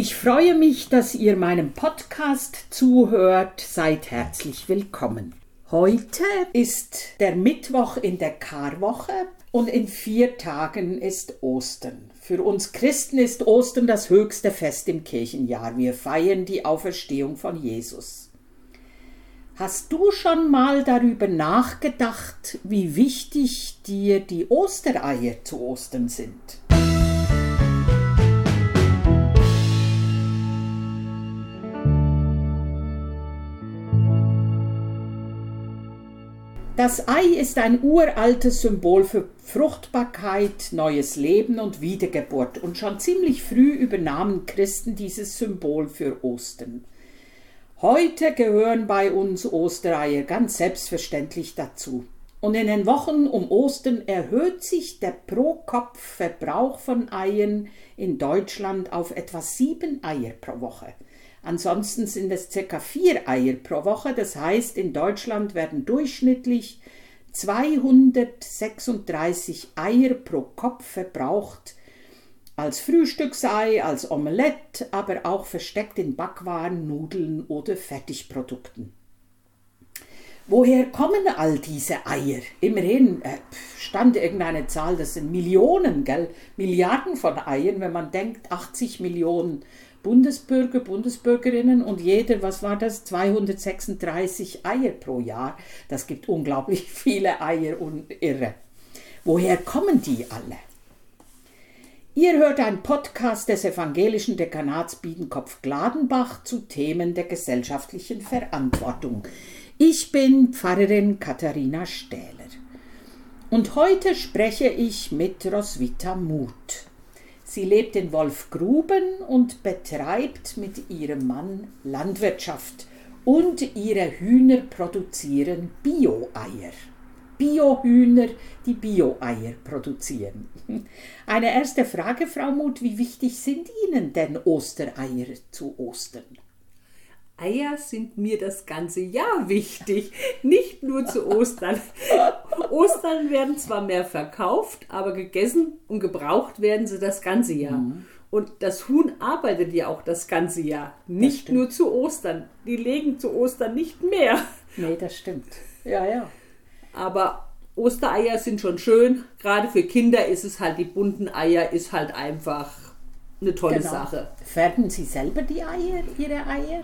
Ich freue mich, dass ihr meinem Podcast zuhört. Seid herzlich willkommen. Heute ist der Mittwoch in der Karwoche und in vier Tagen ist Ostern. Für uns Christen ist Ostern das höchste Fest im Kirchenjahr. Wir feiern die Auferstehung von Jesus. Hast du schon mal darüber nachgedacht, wie wichtig dir die Ostereier zu Ostern sind? Das Ei ist ein uraltes Symbol für Fruchtbarkeit, neues Leben und Wiedergeburt und schon ziemlich früh übernahmen Christen dieses Symbol für Ostern. Heute gehören bei uns Ostereier ganz selbstverständlich dazu. Und in den Wochen um Ostern erhöht sich der Pro-Kopf-Verbrauch von Eiern in Deutschland auf etwa sieben Eier pro Woche. Ansonsten sind es ca. vier Eier pro Woche. Das heißt, in Deutschland werden durchschnittlich 236 Eier pro Kopf verbraucht. Als Frühstücksei, als Omelette, aber auch versteckt in Backwaren, Nudeln oder Fertigprodukten. Woher kommen all diese Eier? Immerhin äh, stand irgendeine Zahl, das sind Millionen, gell? Milliarden von Eiern, wenn man denkt, 80 Millionen Bundesbürger, Bundesbürgerinnen und jeder, was war das, 236 Eier pro Jahr. Das gibt unglaublich viele Eier und irre. Woher kommen die alle? Ihr hört einen Podcast des evangelischen Dekanats Biedenkopf-Gladenbach zu Themen der gesellschaftlichen Verantwortung. Ich bin Pfarrerin Katharina Stähler. Und heute spreche ich mit Roswitha Muth. Sie lebt in Wolfgruben und betreibt mit ihrem Mann Landwirtschaft und ihre Hühner produzieren Bio-Eier. Bio-Hühner, die Bio-Eier produzieren. Eine erste Frage, Frau Muth, wie wichtig sind Ihnen denn Ostereier zu Ostern? Eier sind mir das ganze Jahr wichtig, nicht nur zu Ostern. Ostern werden zwar mehr verkauft, aber gegessen und gebraucht werden sie das ganze Jahr. Mhm. Und das Huhn arbeitet ja auch das ganze Jahr, nicht nur zu Ostern. Die legen zu Ostern nicht mehr. Nee, das stimmt. Ja, ja. Aber Ostereier sind schon schön. Gerade für Kinder ist es halt, die bunten Eier ist halt einfach eine tolle genau. Sache. Färben Sie selber die Eier, Ihre Eier?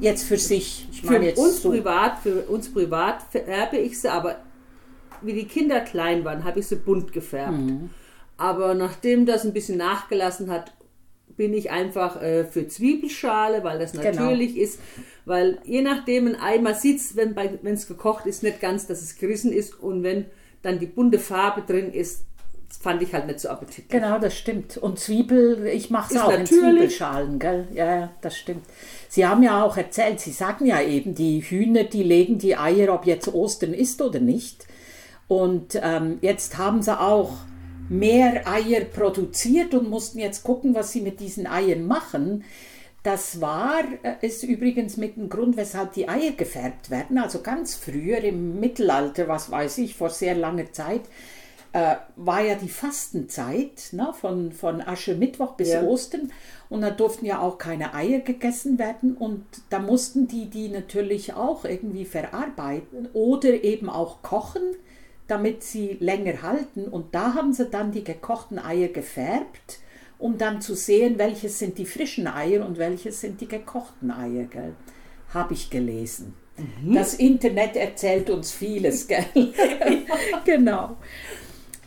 Jetzt für sich. Ich für uns so. privat, für uns privat färbe ich sie, aber wie die Kinder klein waren, habe ich sie bunt gefärbt. Mhm. Aber nachdem das ein bisschen nachgelassen hat, bin ich einfach äh, für Zwiebelschale, weil das genau. natürlich genau. ist. Weil je nachdem ein Ei, man sieht es, wenn es gekocht ist, nicht ganz, dass es gerissen ist. Und wenn dann die bunte Farbe drin ist, fand ich halt nicht so appetitlich. Genau, das stimmt. Und Zwiebel, ich mache es auch natürlich. in Zwiebelschalen, gell? Ja, das stimmt. Sie haben ja auch erzählt, Sie sagen ja eben, die Hühner, die legen die Eier, ob jetzt Ostern ist oder nicht. Und ähm, jetzt haben sie auch mehr Eier produziert und mussten jetzt gucken, was sie mit diesen Eiern machen. Das war äh, ist übrigens mit dem Grund, weshalb die Eier gefärbt werden. Also ganz früher im Mittelalter, was weiß ich, vor sehr langer Zeit, äh, war ja die Fastenzeit ne, von, von Aschermittwoch bis ja. Ostern und da durften ja auch keine Eier gegessen werden und da mussten die die natürlich auch irgendwie verarbeiten oder eben auch kochen, damit sie länger halten und da haben sie dann die gekochten Eier gefärbt, um dann zu sehen, welches sind die frischen Eier und welches sind die gekochten Eier, gell? Habe ich gelesen. Mhm. Das Internet erzählt uns vieles, gell? genau.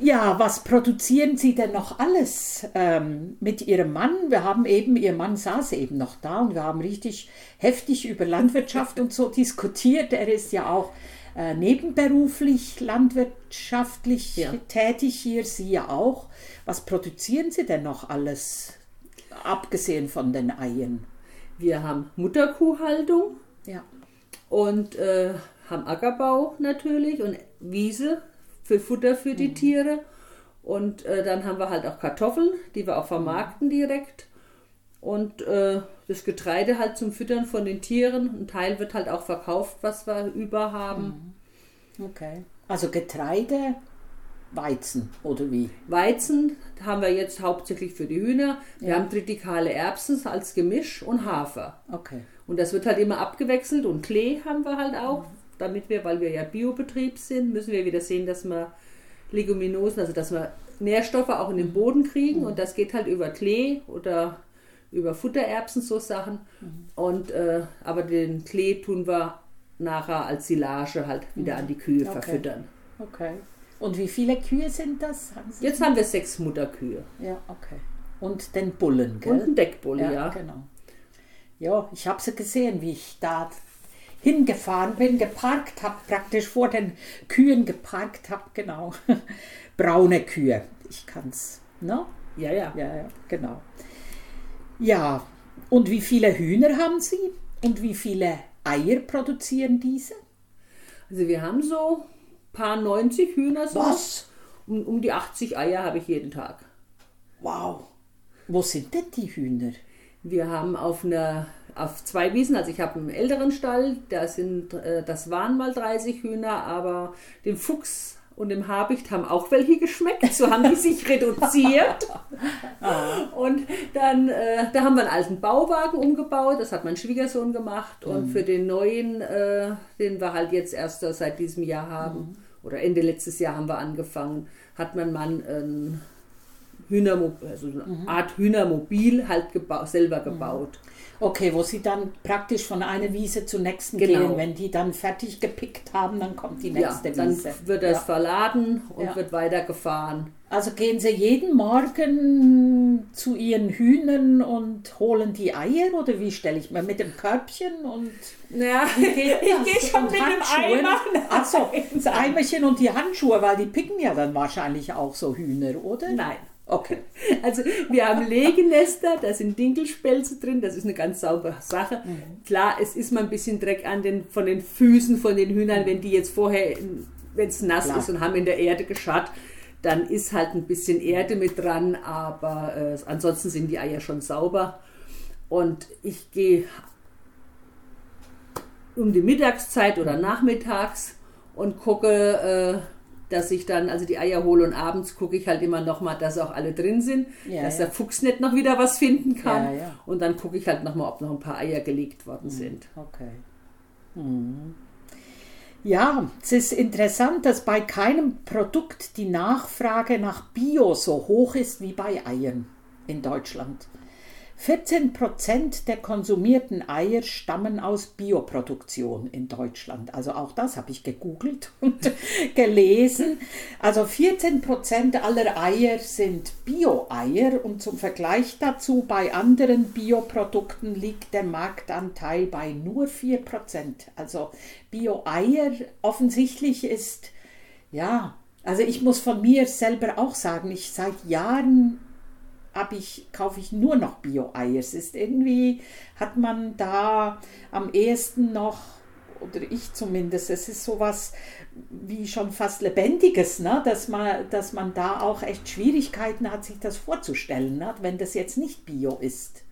Ja, was produzieren Sie denn noch alles ähm, mit Ihrem Mann? Wir haben eben, Ihr Mann saß eben noch da und wir haben richtig heftig über Landwirtschaft und so diskutiert. Er ist ja auch äh, nebenberuflich landwirtschaftlich ja. tätig hier, Sie ja auch. Was produzieren Sie denn noch alles, abgesehen von den Eiern? Wir haben Mutterkuhhaltung ja. und äh, haben Ackerbau natürlich und Wiese für Futter für die mhm. Tiere. Und äh, dann haben wir halt auch Kartoffeln, die wir auch vermarkten direkt. Und äh, das Getreide halt zum Füttern von den Tieren. Ein Teil wird halt auch verkauft, was wir über haben. Mhm. Okay. Also Getreide Weizen oder wie? Weizen haben wir jetzt hauptsächlich für die Hühner. Wir ja. haben tritikale Erbsen als Gemisch und Hafer. Okay. Und das wird halt immer abgewechselt und Klee haben wir halt auch, damit wir, weil wir ja Biobetrieb sind, müssen wir wieder sehen, dass wir Leguminosen, also dass wir Nährstoffe auch in den Boden kriegen und das geht halt über Klee oder über Futtererbsen, so Sachen. Mhm. Und, äh, aber den Klee tun wir nachher als Silage halt wieder an die Kühe okay. verfüttern. Okay. Und wie viele Kühe sind das? Haben Jetzt haben wir sechs Mutterkühe. Ja, okay. Und den Bullen, gell? Und den Deckbulle, ja. ja. genau. Ja, ich habe sie gesehen, wie ich da hingefahren bin, geparkt habe, praktisch vor den Kühen geparkt habe, genau. Braune Kühe. Ich kann es, ne? Ja, ja. Ja, ja, genau. Ja, und wie viele Hühner haben Sie? Und wie viele Eier produzieren diese? Also wir haben so paar 90 Hühner. So. Was? Um, um die 80 Eier habe ich jeden Tag. Wow. Wo sind denn die Hühner? Wir haben auf einer auf zwei Wiesen, also ich habe einen älteren Stall, da sind, äh, das waren mal 30 Hühner, aber den Fuchs und dem Habicht haben auch welche geschmeckt. So haben die sich reduziert. und dann, äh, da haben wir einen alten Bauwagen umgebaut. Das hat mein Schwiegersohn gemacht. Und mhm. für den neuen, äh, den wir halt jetzt erst seit diesem Jahr haben, mhm. oder Ende letztes Jahr haben wir angefangen, hat mein Mann ein Hühnermobil, also eine mhm. Art Hühnermobil halt geba selber gebaut. Okay, wo sie dann praktisch von einer Wiese zur nächsten genau. gehen. Wenn die dann fertig gepickt haben, dann kommt die nächste ja, dann Wiese. wird das ja. verladen und ja. wird weitergefahren. Also gehen sie jeden Morgen zu ihren Hühnern und holen die Eier oder wie stelle ich mir mit dem Körbchen und ja, ich gehe schon mit Handschuhen. dem Eimer. Achso, das Eimerchen und die Handschuhe, weil die picken ja dann wahrscheinlich auch so Hühner, oder? Nein. Okay. Also wir haben Legenester, da sind Dinkelspelze drin, das ist eine ganz saubere Sache. Mhm. Klar, es ist mal ein bisschen Dreck an den, von den Füßen von den Hühnern, wenn die jetzt vorher, wenn es nass Klar. ist und haben in der Erde gescharrt, dann ist halt ein bisschen Erde mit dran, aber äh, ansonsten sind die Eier schon sauber. Und ich gehe um die Mittagszeit oder nachmittags und gucke, äh, dass ich dann also die Eier hole und abends gucke ich halt immer noch mal, dass auch alle drin sind, ja, dass ja. der Fuchs nicht noch wieder was finden kann. Ja, und dann gucke ich halt noch mal, ob noch ein paar Eier gelegt worden mhm. sind. Okay. Mhm. Ja, es ist interessant, dass bei keinem Produkt die Nachfrage nach Bio so hoch ist wie bei Eiern in Deutschland. 14 Prozent der konsumierten Eier stammen aus Bioproduktion in Deutschland. Also auch das habe ich gegoogelt und gelesen. Also 14 Prozent aller Eier sind Bio-Eier und zum Vergleich dazu bei anderen Bioprodukten liegt der Marktanteil bei nur 4 Prozent. Also Bio-Eier offensichtlich ist, ja, also ich muss von mir selber auch sagen, ich seit Jahren ich, kaufe ich nur noch Bio-Eier. Es ist irgendwie, hat man da am ehesten noch, oder ich zumindest, es ist sowas wie schon fast Lebendiges, ne? dass, man, dass man da auch echt Schwierigkeiten hat, sich das vorzustellen, ne? wenn das jetzt nicht Bio ist.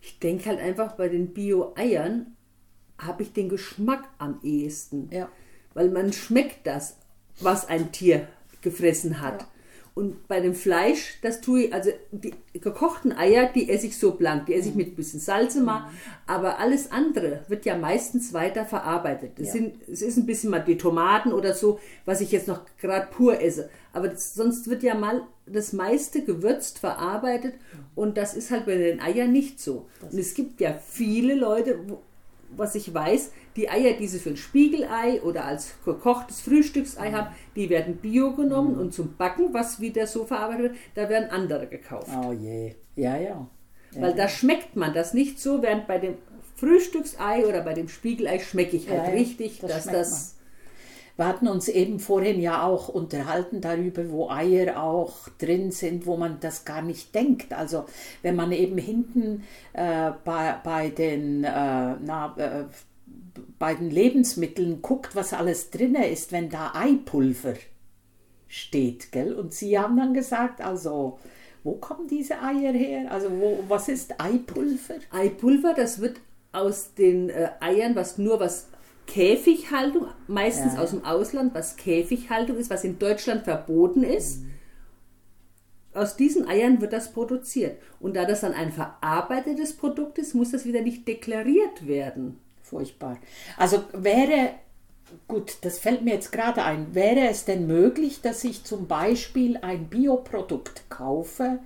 Ich denke halt einfach, bei den Bio-Eiern habe ich den Geschmack am ehesten. Ja. Weil man schmeckt das, was ein Tier gefressen hat. Ja. Und bei dem Fleisch, das tue ich, also die gekochten Eier, die esse ich so blank, die esse ich mit ein bisschen Salz immer, mhm. aber alles andere wird ja meistens weiter verarbeitet. Das ja. sind, es ist ein bisschen mal die Tomaten oder so, was ich jetzt noch gerade pur esse. Aber das, sonst wird ja mal das meiste gewürzt, verarbeitet und das ist halt bei den Eiern nicht so. Und es gibt ja viele Leute, wo, was ich weiß, die Eier, die sie für ein Spiegelei oder als gekochtes Frühstücksei haben, die werden bio genommen mhm. und zum Backen, was wieder so verarbeitet wird, da werden andere gekauft. Oh je, ja, ja. ja Weil da schmeckt man das nicht so, während bei dem Frühstücksei oder bei dem Spiegelei schmecke ich halt ja, richtig, das dass das. Wir hatten uns eben vorhin ja auch unterhalten darüber, wo Eier auch drin sind, wo man das gar nicht denkt. Also wenn man eben hinten äh, bei, bei den äh, na, äh, bei den Lebensmitteln guckt, was alles drin ist, wenn da Eipulver steht, gell? Und Sie haben dann gesagt, also wo kommen diese Eier her? Also wo, was ist Eipulver? Eipulver, das wird aus den äh, Eiern, was nur was Käfighaltung, meistens ja. aus dem Ausland, was Käfighaltung ist, was in Deutschland verboten ist. Mhm. Aus diesen Eiern wird das produziert. Und da das dann ein verarbeitetes Produkt ist, muss das wieder nicht deklariert werden. Furchtbar. Also wäre, gut, das fällt mir jetzt gerade ein, wäre es denn möglich, dass ich zum Beispiel ein Bioprodukt kaufe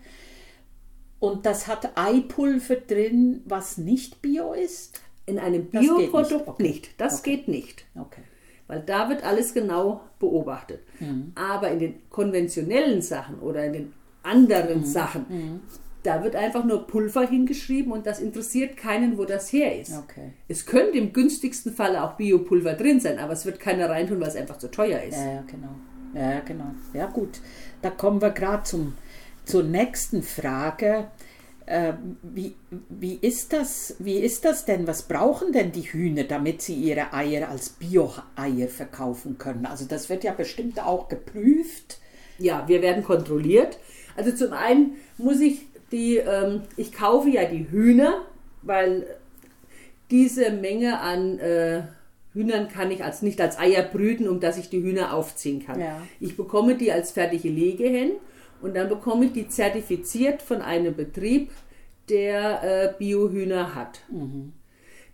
und das hat Eipulver drin, was nicht bio ist? In einem Bioprodukt nicht. Nicht. Das okay. geht nicht. Okay. Weil da wird alles genau beobachtet. Mhm. Aber in den konventionellen Sachen oder in den anderen mhm. Sachen, mhm. da wird einfach nur Pulver hingeschrieben und das interessiert keinen, wo das her ist. Okay. Es könnte im günstigsten Fall auch Biopulver drin sein, aber es wird keiner reintun, weil es einfach zu teuer ist. Ja, ja genau. Ja, genau. Ja, gut. Da kommen wir gerade zur nächsten Frage. Äh, wie, wie, ist das, wie ist das denn? Was brauchen denn die Hühner, damit sie ihre Eier als Bio-Eier verkaufen können? Also das wird ja bestimmt auch geprüft. Ja, wir werden kontrolliert. Also zum einen muss ich die, ähm, ich kaufe ja die Hühner, weil diese Menge an äh, Hühnern kann ich als nicht als Eier brüten, um dass ich die Hühner aufziehen kann. Ja. Ich bekomme die als fertige Legehennen und dann bekomme ich die zertifiziert von einem Betrieb, der äh, Biohühner hat. Mhm.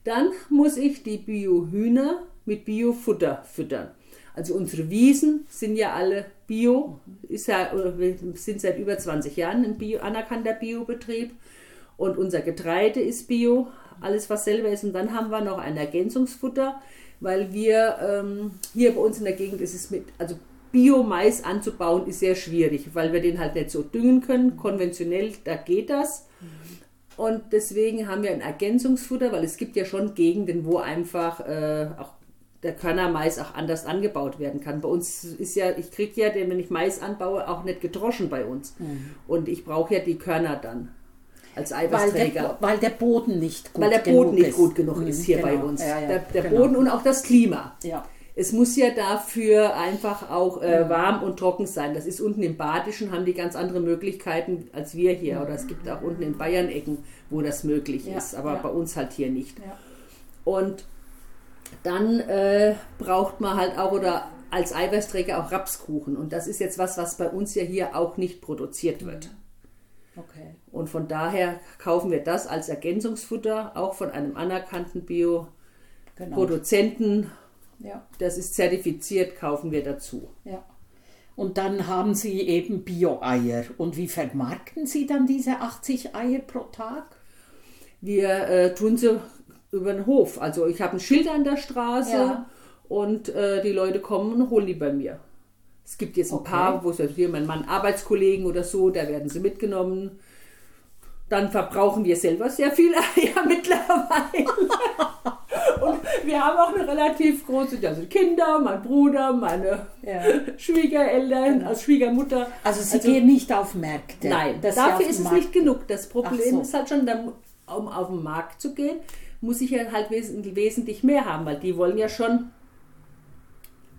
Dann muss ich die Biohühner mit Biofutter füttern. Also unsere Wiesen sind ja alle Bio, ist ja, wir sind seit über 20 Jahren ein Bio, anerkannter Biobetrieb und unser Getreide ist Bio, alles was selber ist. Und dann haben wir noch ein Ergänzungsfutter, weil wir ähm, hier bei uns in der Gegend ist es mit, also Biomais anzubauen ist sehr schwierig, weil wir den halt nicht so düngen können. Konventionell, da geht das. Und deswegen haben wir ein Ergänzungsfutter, weil es gibt ja schon Gegenden, wo einfach äh, auch der Körnermais auch anders angebaut werden kann. Bei uns ist ja, ich kriege ja, wenn ich Mais anbaue, auch nicht gedroschen bei uns. Mhm. Und ich brauche ja die Körner dann als Eiweißträger. Weil der, weil der Boden nicht gut genug ist. Weil der Boden nicht gut genug ist hier genau. bei uns. Ja, ja, der, der genau. Boden und auch das Klima. Ja. Es muss ja dafür einfach auch äh, warm und trocken sein. Das ist unten im Badischen, haben die ganz andere Möglichkeiten als wir hier. Oder es gibt auch unten in Bayern Ecken, wo das möglich ja, ist, aber ja. bei uns halt hier nicht. Ja. Und dann äh, braucht man halt auch oder als Eiweißträger auch Rapskuchen. Und das ist jetzt was, was bei uns ja hier auch nicht produziert wird. Okay. Und von daher kaufen wir das als Ergänzungsfutter, auch von einem anerkannten genau. Bio-Produzenten. Genau ja. Das ist zertifiziert, kaufen wir dazu. Ja. Und dann haben Sie eben Bio-Eier. Und wie vermarkten Sie dann diese 80 Eier pro Tag? Wir äh, tun sie über den Hof. Also ich habe ein Schild an der Straße ja. und äh, die Leute kommen und holen die bei mir. Es gibt jetzt ein okay. paar, wo es hier mein Mann Arbeitskollegen oder so, da werden sie mitgenommen. Dann verbrauchen wir selber sehr viel Eier mittlerweile. Wir haben auch eine relativ große, also Kinder, mein Bruder, meine ja. Schwiegereltern, genau. als Schwiegermutter. Also Sie also, gehen nicht auf Märkte? Nein, dafür ist es nicht genug. Das Problem so. ist halt schon, um auf den Markt zu gehen, muss ich ja halt wesentlich mehr haben, weil die wollen ja schon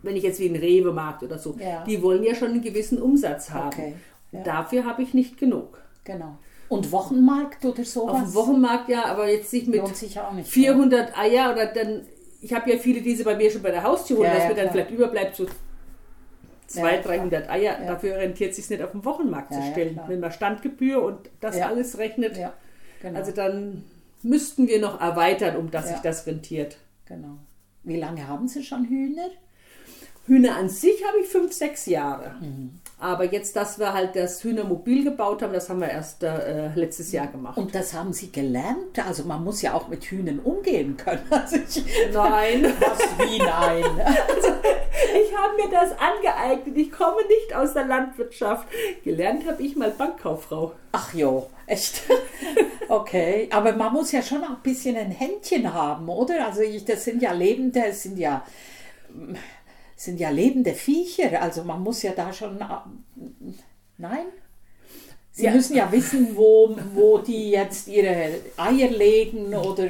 wenn ich jetzt wie ein Rewe-Markt oder so, ja. die wollen ja schon einen gewissen Umsatz haben. Okay. Ja. Dafür habe ich nicht genug. Genau. Und Wochenmarkt oder sowas? Auf dem Wochenmarkt ja, aber jetzt nicht mit sich nicht, 400 ja. Eier oder dann, ich habe ja viele diese bei mir schon bei der Haustür holen, ja, dass ja, mir dann vielleicht überbleibt so 200, 300 Eier. Dafür rentiert es sich nicht auf dem Wochenmarkt zu stellen. Wenn man Standgebühr und das alles rechnet, genau. also dann müssten wir noch erweitern, um dass sich das rentiert. Genau. Wie lange haben Sie schon Hühner? Hühner an sich habe ich fünf, sechs Jahre. Mhm. Aber jetzt, dass wir halt das Hühnermobil gebaut haben, das haben wir erst äh, letztes Jahr gemacht. Und das haben Sie gelernt? Also man muss ja auch mit Hühnern umgehen können. Also ich, nein. Was wie nein? Also, ich habe mir das angeeignet. Ich komme nicht aus der Landwirtschaft. Gelernt habe ich mal Bankkauffrau. Ach jo, echt? Okay, aber man muss ja schon auch ein bisschen ein Händchen haben, oder? Also ich, das sind ja lebende, es sind ja sind ja lebende Viecher, also man muss ja da schon. Nein? Sie ja. müssen ja wissen, wo, wo die jetzt ihre Eier legen oder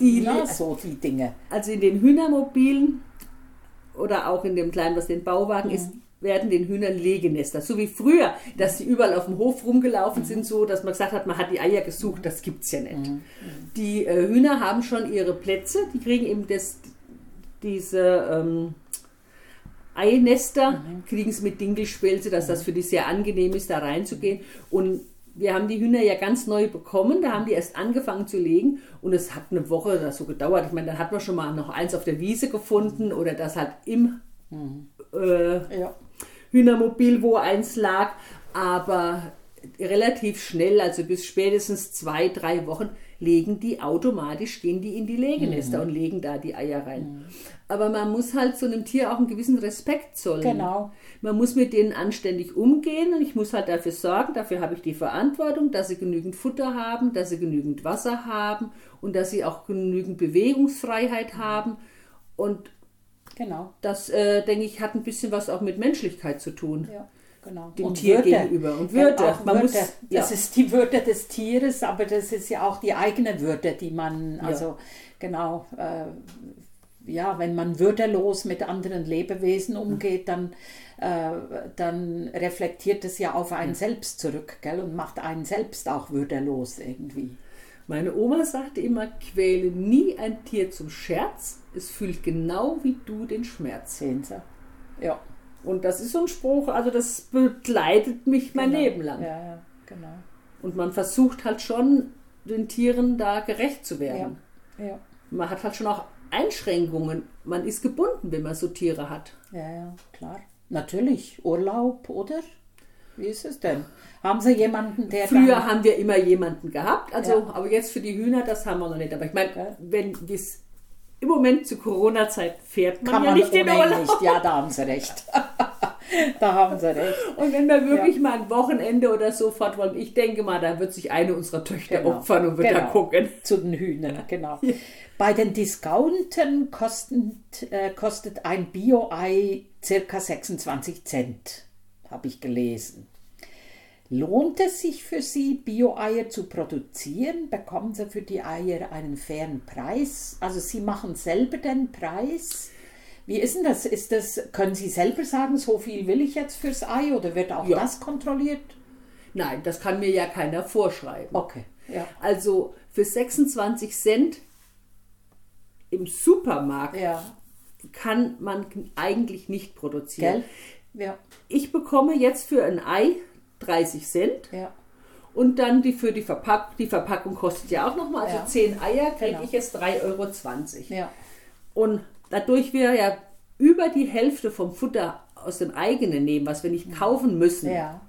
die, na, so die Dinge. Also in den Hühnermobilen oder auch in dem kleinen, was den Bauwagen mhm. ist, werden den Hühnern Legenester. So wie früher, dass sie überall auf dem Hof rumgelaufen mhm. sind, so dass man gesagt hat, man hat die Eier gesucht, das gibt es ja nicht. Mhm. Die äh, Hühner haben schon ihre Plätze, die kriegen eben das, diese ähm, Einester, mhm. kriegen sie mit Dinkelspelze, dass das für die sehr angenehm ist, da reinzugehen. Und wir haben die Hühner ja ganz neu bekommen, da haben die erst angefangen zu legen und es hat eine Woche oder so gedauert. Ich meine, dann hat man schon mal noch eins auf der Wiese gefunden oder das halt im mhm. äh, ja. Hühnermobil, wo eins lag, aber relativ schnell, also bis spätestens zwei, drei Wochen, legen die automatisch, gehen die in die Legenester mhm. und legen da die Eier rein. Mhm. Aber man muss halt so einem Tier auch einen gewissen Respekt zollen. Genau. Man muss mit denen anständig umgehen und ich muss halt dafür sorgen, dafür habe ich die Verantwortung, dass sie genügend Futter haben, dass sie genügend Wasser haben und dass sie auch genügend Bewegungsfreiheit haben. Und genau. das, äh, denke ich, hat ein bisschen was auch mit Menschlichkeit zu tun. Ja genau. dem und Tier Würde. gegenüber. Und Würde. Ja, man Würde. Muss, ja. Das ist die Würde des Tieres, aber das ist ja auch die eigene Würde, die man, also ja. genau, äh, ja, wenn man würdelos mit anderen Lebewesen umgeht, dann, äh, dann reflektiert es ja auf einen selbst zurück gell, und macht einen selbst auch würdelos irgendwie. Meine Oma sagte immer, quäle nie ein Tier zum Scherz, es fühlt genau wie du den Schmerz. Sehen Sie. Ja. Und das ist so ein Spruch, also das begleitet mich mein genau. Leben lang. Ja, ja, genau. Und man versucht halt schon, den Tieren da gerecht zu werden. Ja. ja. Man hat halt schon auch Einschränkungen. Man ist gebunden, wenn man so Tiere hat. Ja, ja, klar. Natürlich. Urlaub, oder? Wie ist es denn? Haben Sie jemanden, der. Früher haben wir immer jemanden gehabt, also, ja. aber jetzt für die Hühner, das haben wir noch nicht. Aber ich meine, ja. wenn es im Moment zur Corona-Zeit fährt man Kann ja man nicht in Urlaub. Nicht. Ja, da haben Sie recht. da haben Sie recht. Und wenn wir wirklich ja. mal ein Wochenende oder so fort wollen, ich denke mal, da wird sich eine unserer Töchter genau. opfern und wird genau. da gucken. Zu den Hühnern, genau. Ja. Bei den Discountern kostet, äh, kostet ein Bio-Ei circa 26 Cent, habe ich gelesen. Lohnt es sich für Sie, Bio-Eier zu produzieren? Bekommen Sie für die Eier einen fairen Preis? Also Sie machen selber den Preis? Wie ist denn das? Ist das? Können Sie selber sagen, so viel will ich jetzt fürs Ei oder wird auch ja. das kontrolliert? Nein, das kann mir ja keiner vorschreiben. Okay. Ja. Also für 26 Cent im Supermarkt ja. kann man eigentlich nicht produzieren. Gell? Ja. Ich bekomme jetzt für ein Ei 30 Cent. Ja. Und dann die für die Verpackung, die Verpackung kostet ja auch nochmal, also ja. 10 Eier kriege genau. ich jetzt 3,20 Euro. Ja. Und dadurch wir ja über die Hälfte vom Futter aus dem eigenen nehmen, was wir nicht kaufen müssen, ja.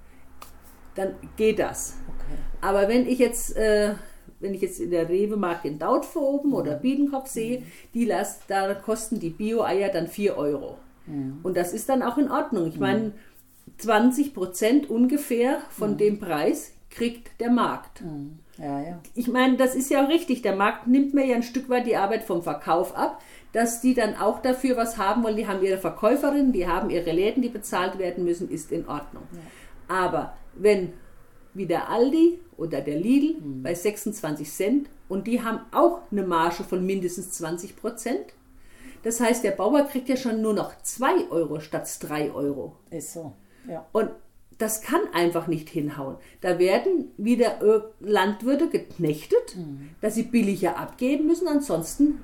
dann geht das. Okay. Aber wenn ich jetzt, äh, wenn ich jetzt in der Rewe-Markt in Dautphoben mhm. oder Biedenkopf sehe, mhm. die las, da kosten die Bio-Eier dann 4 Euro. Mhm. Und das ist dann auch in Ordnung. Ich meine, 20 Prozent ungefähr von mhm. dem Preis kriegt der Markt. Ja, ja. Ich meine, das ist ja auch richtig. Der Markt nimmt mir ja ein Stück weit die Arbeit vom Verkauf ab, dass die dann auch dafür was haben wollen. Die haben ihre Verkäuferinnen, die haben ihre Läden, die bezahlt werden müssen, ist in Ordnung. Ja. Aber wenn wie der Aldi oder der Lidl mhm. bei 26 Cent und die haben auch eine Marge von mindestens 20 Prozent, das heißt, der Bauer kriegt ja schon nur noch 2 Euro statt 3 Euro. Ist so. Ja. Und das kann einfach nicht hinhauen. Da werden wieder Landwirte geknechtet, mhm. dass sie billiger abgeben müssen, ansonsten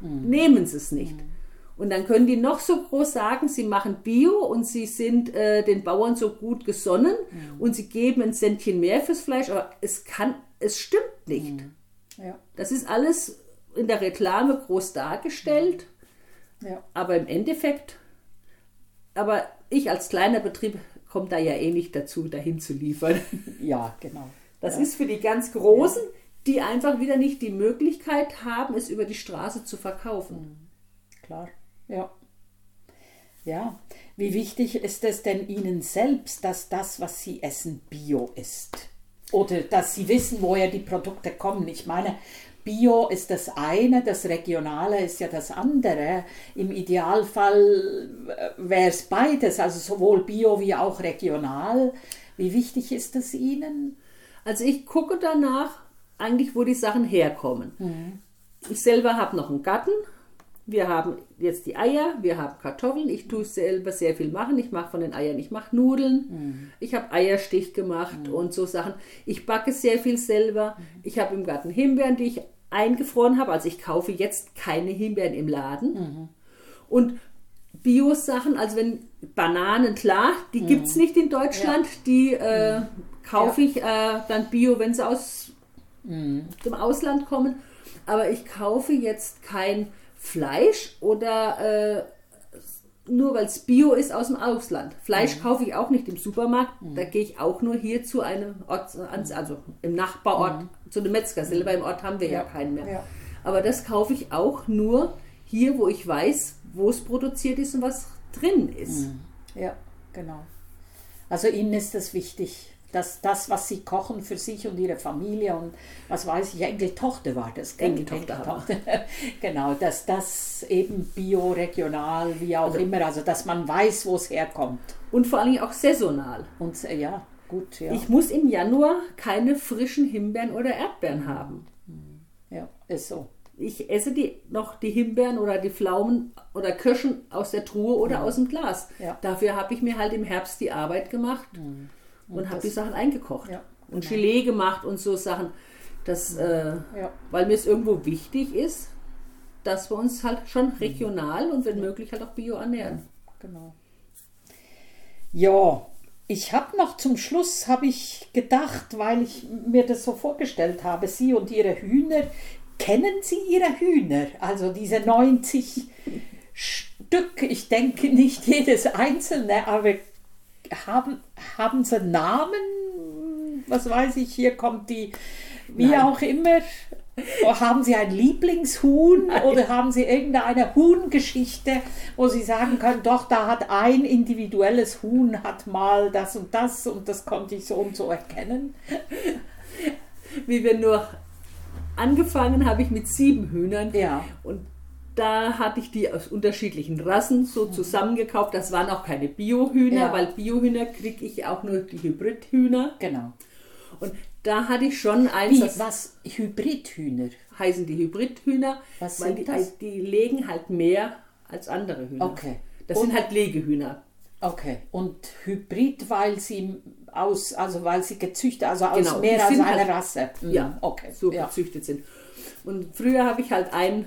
mhm. nehmen sie es nicht. Mhm. Und dann können die noch so groß sagen, sie machen Bio und sie sind äh, den Bauern so gut gesonnen mhm. und sie geben ein Centchen mehr fürs Fleisch, aber es kann, es stimmt nicht. Mhm. Ja. Das ist alles in der Reklame groß dargestellt, mhm. ja. aber im Endeffekt, aber ich als kleiner Betrieb komme da ja eh nicht dazu, dahin zu liefern. Ja, genau. Das ja. ist für die ganz Großen, die einfach wieder nicht die Möglichkeit haben, es über die Straße zu verkaufen. Mhm. Klar, ja. Ja, wie wichtig ist es denn Ihnen selbst, dass das, was Sie essen, bio ist? Oder dass Sie wissen, woher die Produkte kommen? Ich meine, Bio ist das eine, das Regionale ist ja das andere. Im Idealfall äh, wäre es beides, also sowohl Bio wie auch regional. Wie wichtig ist das Ihnen? Also ich gucke danach eigentlich, wo die Sachen herkommen. Mhm. Ich selber habe noch einen Garten. Wir haben jetzt die Eier, wir haben Kartoffeln. Ich tue selber sehr viel machen. Ich mache von den Eiern, ich mache Nudeln. Mhm. Ich habe Eierstich gemacht mhm. und so Sachen. Ich backe sehr viel selber. Mhm. Ich habe im Garten Himbeeren, die ich eingefroren habe. Also ich kaufe jetzt keine Himbeeren im Laden. Mhm. Und Bio-Sachen, also wenn Bananen, klar, die mhm. gibt es nicht in Deutschland, ja. die äh, kaufe ich äh, dann Bio, wenn sie aus mhm. dem Ausland kommen. Aber ich kaufe jetzt kein Fleisch oder äh, nur weil es Bio ist aus dem Ausland. Fleisch mhm. kaufe ich auch nicht im Supermarkt, mhm. da gehe ich auch nur hier zu einem Ort, also im Nachbarort, mhm. zu einem Metzger. Selber im Ort haben wir ja, ja keinen mehr. Ja. Aber das kaufe ich auch nur hier, wo ich weiß, wo es produziert ist und was drin ist. Mhm. Ja, genau. Also Ihnen ist das wichtig, dass das, was Sie kochen für sich und Ihre Familie und was weiß ich, Enkeltochter war das. Enkeltochter. Enkeltochter. genau, dass das eben bio, regional, wie auch also, immer, also dass man weiß, wo es herkommt. Und vor allem auch saisonal. Und ja, gut, ja. Ich muss im Januar keine frischen Himbeeren oder Erdbeeren haben. Ja, ist so ich esse die noch die Himbeeren oder die Pflaumen oder Kirschen aus der Truhe oder ja. aus dem Glas. Ja. Dafür habe ich mir halt im Herbst die Arbeit gemacht mhm. Und, und habe die Sachen eingekocht ja, und genau. Gelee gemacht und so Sachen. Das, äh, weil mir es irgendwo wichtig ist, dass wir uns halt schon regional und wenn möglich halt auch bio ernähren. Genau. Ja, ich habe noch zum Schluss, habe ich gedacht, weil ich mir das so vorgestellt habe, Sie und Ihre Hühner, Kennen Sie Ihre Hühner? Also diese 90 Stück, ich denke nicht jedes einzelne, aber haben, haben sie Namen? Was weiß ich, hier kommt die, wie Nein. auch immer. Haben Sie ein Lieblingshuhn Nein. oder haben Sie irgendeine Huhngeschichte, wo Sie sagen können, doch, da hat ein individuelles Huhn hat mal das und das und das konnte ich so und so erkennen? Wie wir nur angefangen habe ich mit sieben Hühnern. Ja. Und da hatte ich die aus unterschiedlichen Rassen so mhm. zusammengekauft. Das waren auch keine Biohühner, ja. weil Biohühner kriege ich auch nur die Hybridhühner. Genau. Und da hatte ich schon eins. Wie, was Hybridhühner? Heißen die Hybridhühner, was weil die, das? die legen halt mehr als andere Hühner. Okay. Das Und, sind halt Legehühner. Okay. Und Hybrid, weil sie aus, also weil sie gezüchtet, also aus genau, mehr als einer halt, Rasse. Mhm. Ja, okay. So ja. gezüchtet sind. Und früher habe ich halt ein,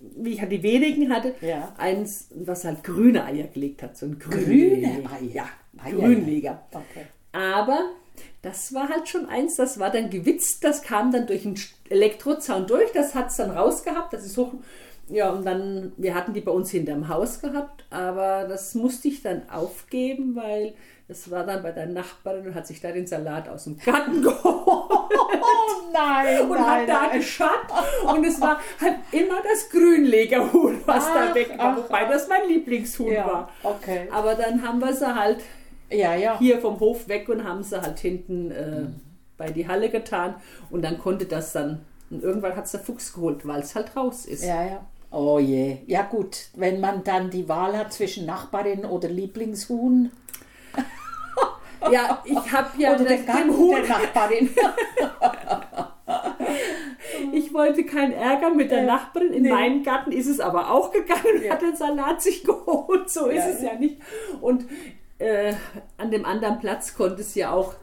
wie ich die wenigen hatte, ja. eins, was halt grüne Eier gelegt hat. So ein grüne Eier. Ja, Grünleger. Okay. Aber das war halt schon eins, das war dann gewitzt, das kam dann durch einen Elektrozaun durch, das hat es dann rausgehabt, das ist hoch. Ja, und dann, wir hatten die bei uns hinterm Haus gehabt, aber das musste ich dann aufgeben, weil das war dann bei der Nachbarin und hat sich da den Salat aus dem Garten geholt. Oh nein! Und nein, hat da nein. geschaut. Und es war halt immer das Grünlegerhuhn, was ach, da weg war. Wobei das mein Lieblingshuhn ja, war. Okay. Aber dann haben wir sie halt ja, ja. hier vom Hof weg und haben sie halt hinten äh, mhm. bei die Halle getan. Und dann konnte das dann. Und irgendwann hat es der Fuchs geholt, weil es halt raus ist. Ja, ja. Oh je. Ja gut, wenn man dann die Wahl hat zwischen Nachbarin oder Lieblingshuhn. Ja, ich habe ja Oder den, den Hut. der Nachbarin. ich wollte keinen Ärger mit der Nachbarin. In nee. meinem Garten ist es aber auch gegangen und ja. hat den Salat sich geholt. So ist ja, es ja. ja nicht. Und äh, an dem anderen Platz konnte es ja auch,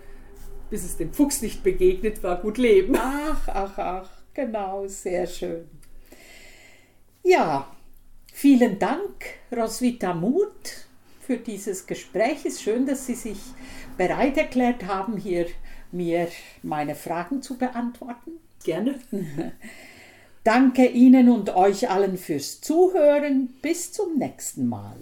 bis es dem Fuchs nicht begegnet war, gut leben. Ach, ach, ach. Genau, sehr schön. Ja, vielen Dank, Roswitha Muth, für dieses Gespräch. Es ist schön, dass Sie sich bereit erklärt haben, hier mir meine Fragen zu beantworten. Gerne. Danke Ihnen und euch allen fürs Zuhören. Bis zum nächsten Mal.